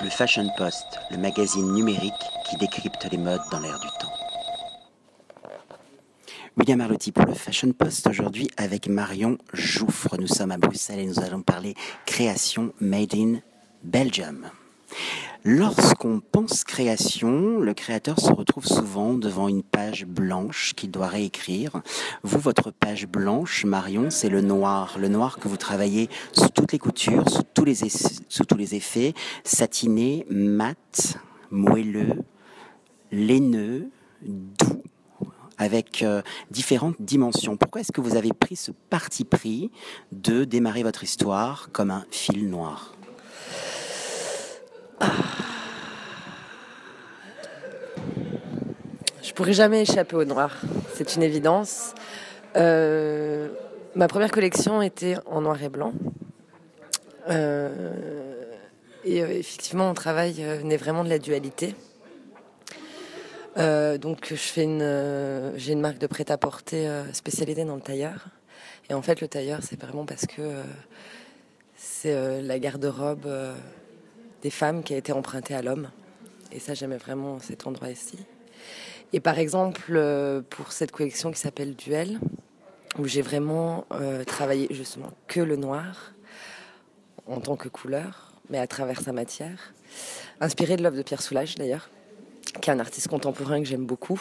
Le Fashion Post, le magazine numérique qui décrypte les modes dans l'air du temps. William Arlotti pour le Fashion Post aujourd'hui avec Marion Jouffre. Nous sommes à Bruxelles et nous allons parler création made in Belgium. Lorsqu'on pense création, le créateur se retrouve souvent devant une page blanche qu'il doit réécrire. Vous, votre page blanche, Marion, c'est le noir. Le noir que vous travaillez sous toutes les coutures, sous tous les, effets, satiné, mat, moelleux, laineux, doux avec euh, différentes dimensions. Pourquoi est-ce que vous avez pris ce parti pris de démarrer votre histoire comme un fil noir? Je pourrais jamais échapper au noir, c'est une évidence. Euh, ma première collection était en noir et blanc. Euh, et euh, effectivement, mon travail naît vraiment de la dualité. donc, je une, j'ai une marque de prêt-à-porter spécialisée dans le tailleur. Et en fait, le tailleur, c'est vraiment parce que c'est la garde-robe des femmes qui a été empruntée à l'homme. Et ça, j'aimais vraiment cet endroit ici. Et par exemple, euh, pour cette collection qui s'appelle Duel, où j'ai vraiment euh, travaillé justement que le noir en tant que couleur, mais à travers sa matière, inspiré de l'œuvre de Pierre Soulages d'ailleurs, qui est un artiste contemporain que j'aime beaucoup.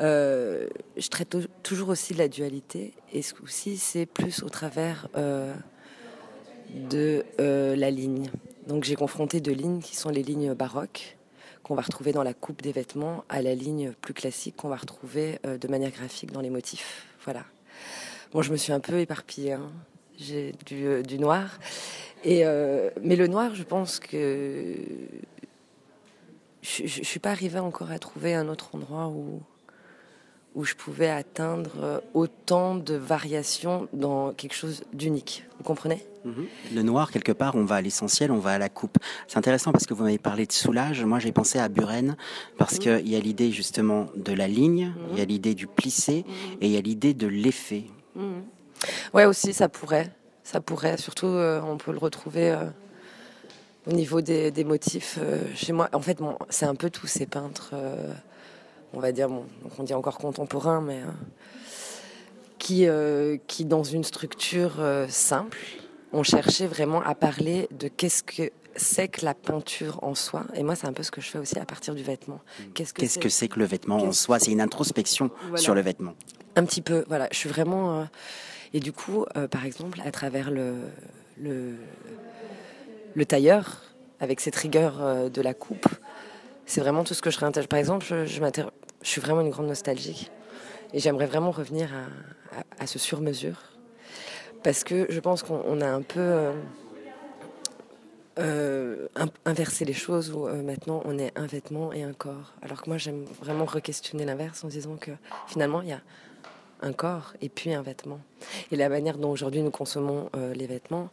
Euh, je traite toujours aussi de la dualité, et ce coup-ci, c'est plus au travers de la ligne. Donc j'ai confronté deux lignes qui sont les lignes baroques qu'on va retrouver dans la coupe des vêtements à la ligne plus classique qu'on va retrouver euh, de manière graphique dans les motifs. Voilà. Bon, je me suis un peu éparpillée. Hein. J'ai du, euh, du, noir. Et, euh, mais le noir, je pense que je ne suis pas arrivée encore à trouver un autre endroit où, où je pouvais atteindre autant de variations dans quelque chose d'unique. Vous comprenez? Mhm. Le noir, quelque part, on va à l'essentiel, on va à la coupe. C'est intéressant parce que vous m'avez parlé de soulage. Moi, j'ai pensé à Buren parce mhm. qu'il y a l'idée justement de la ligne, il y a mhm. l'idée du plissé et il y a l'idée de l'effet. Ouais, aussi, ça pourrait. Ça pourrait. Surtout, euh, on peut le retrouver. Euh, au niveau des, motifs, chez moi, en fait, c'est un peu tous ces peintres on va dire, bon, on dit encore contemporain, mais euh, qui, euh, qui, dans une structure euh, simple, ont cherché vraiment à parler de qu'est-ce que c'est que la peinture en soi. Et moi, c'est un peu ce que je fais aussi à partir du vêtement. Qu'est-ce que c'est que, le vêtement en soi? C'est une introspection sur le vêtement. Un petit peu, voilà. Je suis vraiment. et du coup, par exemple, à travers le, le, le tailleur, avec cette rigueur de la coupe, c'est vraiment tout ce que je réintègre. Par exemple, je, je, je suis vraiment une grande nostalgique et j'aimerais vraiment revenir à, ce sur-mesure parce que je pense qu'on a un peu euh, euh, inversé les choses où euh, maintenant on est un vêtement et un corps. Alors que moi j'aime vraiment re-questionner l'inverse en disant que finalement il y a un corps et puis un vêtement. Et la manière dont aujourd'hui nous consommons les vêtements,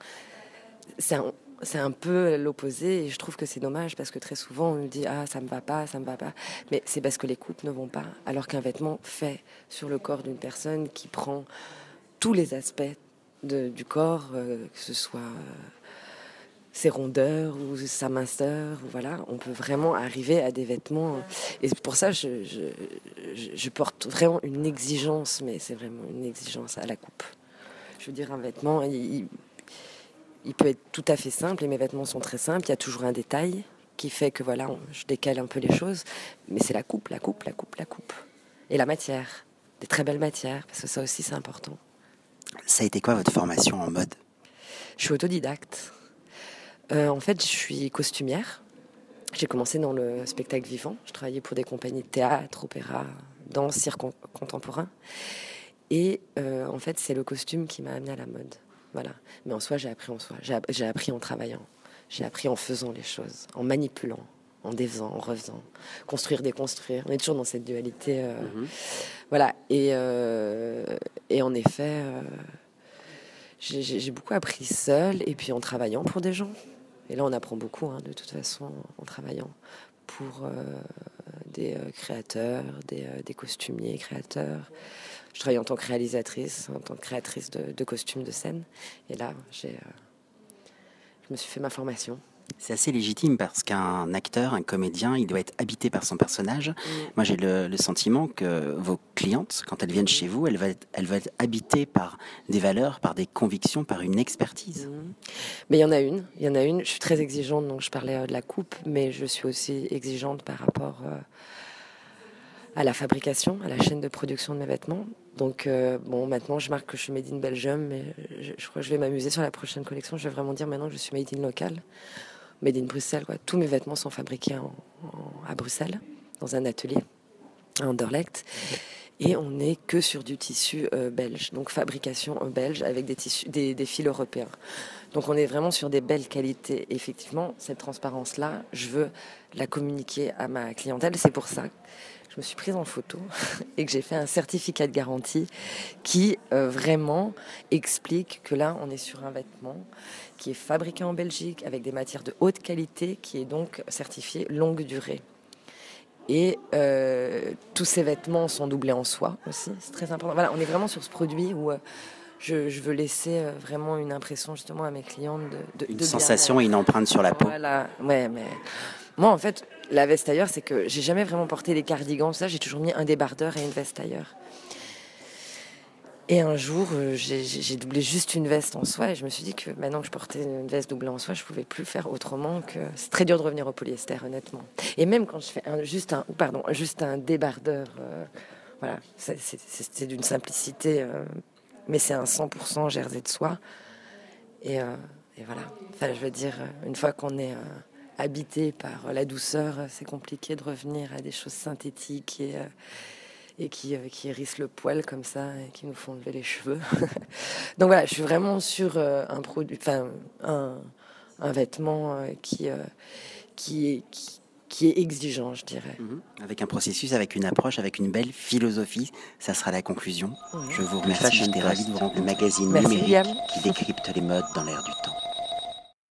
c'est un, c'est un peu l'opposé et je trouve que c'est dommage parce que très souvent on nous dit ah ça me va pas, ça me va pas, mais c'est parce que les coupes ne vont pas. Alors qu'un vêtement fait sur le corps d'une personne qui prend tous les aspects du corps, euh, que ce soit euh, ses rondeurs ou sa minceur, voilà, on peut vraiment arriver à des vêtements. Et pour ça, je, je porte vraiment une exigence, mais c'est vraiment une exigence à la coupe. Je veux dire, un vêtement, il, il peut être tout à fait simple et mes vêtements sont très simples. Il y a toujours un détail qui fait que voilà, je décale un peu les choses. Mais c'est la coupe, la coupe, la coupe, la coupe. Et la matière. Des très belles matières, parce que ça aussi c'est important. Ça a été quoi votre formation en mode? Je suis autodidacte. Euh, en fait, je suis costumière. J'ai commencé dans le spectacle vivant. Je travaillais pour des compagnies de théâtre, opéra, danse, cirque contemporain. Et euh, en fait, c'est le costume qui m'a amené à la mode. Voilà. Mais en soi, j'ai appris en soi. J'ai appris en travaillant. J'ai appris en faisant les choses, en manipulant, en défaisant, en refaisant. Construire, déconstruire. On est toujours dans cette dualité. Euh, mhm. Voilà. Et, euh, et en effet, euh, j'ai beaucoup appris seul et puis en travaillant pour des gens. Et là, on apprend beaucoup, hein, de toute façon, en travaillant pour des créateurs, des, des costumiers créateurs. Je travaille en tant que réalisatrice, en tant que créatrice de, costumes de scène. Et là, j'ai, je me suis fait ma formation. C'est assez légitime parce qu'un acteur, un comédien, il doit être habité par son personnage. Mm. Moi, j'ai le, sentiment que vos clientes, quand elles viennent chez vous, elles vont, être, elles vont être habitées par des valeurs, par des convictions, par une expertise. Mm. Mais il y en a une, il y en a une. Je suis très exigeante, donc je parlais euh, de la coupe, mais je suis aussi exigeante par rapport euh, à la fabrication, à la chaîne de production de mes vêtements. Donc, euh, bon, maintenant, je marque que je suis made in Belgium, mais je, je crois que je vais m'amuser sur la prochaine collection. Je vais vraiment dire maintenant que je suis made in local made in Bruxelles. Quoi. Tous mes vêtements sont fabriqués à Bruxelles, dans un atelier à Anderlecht. Et on n'est que sur du tissu euh, belge, donc fabrication belge avec des, tissus, des, fils européens. Donc on est vraiment sur des belles qualités. effectivement, cette transparence-là, je veux la communiquer à ma clientèle. C'est pour ça je me suis prise en photo et que j'ai fait un certificat de garantie qui euh, vraiment explique que là, on est sur un vêtement qui est fabriqué en Belgique avec des matières de haute qualité, qui est donc certifié longue durée. Et euh, tous ces vêtements sont doublés en soie aussi, c'est très important. Voilà, on est vraiment sur ce produit où euh, je, veux laisser euh, vraiment une impression justement à mes clientes de, de une sensation et une empreinte sur la peau. Voilà, ouais, mais moi en fait, la veste ailleurs, c'est que j'ai jamais vraiment porté des cardigans, ça, j'ai toujours mis un débardeur et une veste ailleurs. Et un jour, euh, j'ai doublé juste une veste en soie et je me suis dit que maintenant que je portais une veste doublée en soie, je pouvais plus faire autrement que c'est très dur de revenir au polyester, honnêtement. Et même quand je fais un, juste un, pardon, juste un débardeur, euh, voilà, c'est d'une simplicité, euh, mais c'est un 100% jersey de soie. Et, et voilà. Enfin, je veux dire, une fois qu'on est habité par la douceur, c'est compliqué de revenir à des choses synthétiques et et qui, euh, qui hérissent le poil comme ça et qui nous font lever les cheveux. Donc voilà, je suis vraiment sur euh, un produit, enfin un, un, vêtement euh, qui, qui, est, qui, est exigeant, je dirais. Mhm. Avec un processus, avec une approche, avec une belle philosophie, ça sera la conclusion. Je vous remercie, j'étais ravi de vous rendre le magazine numérique qui décrypte les modes dans l'air du temps.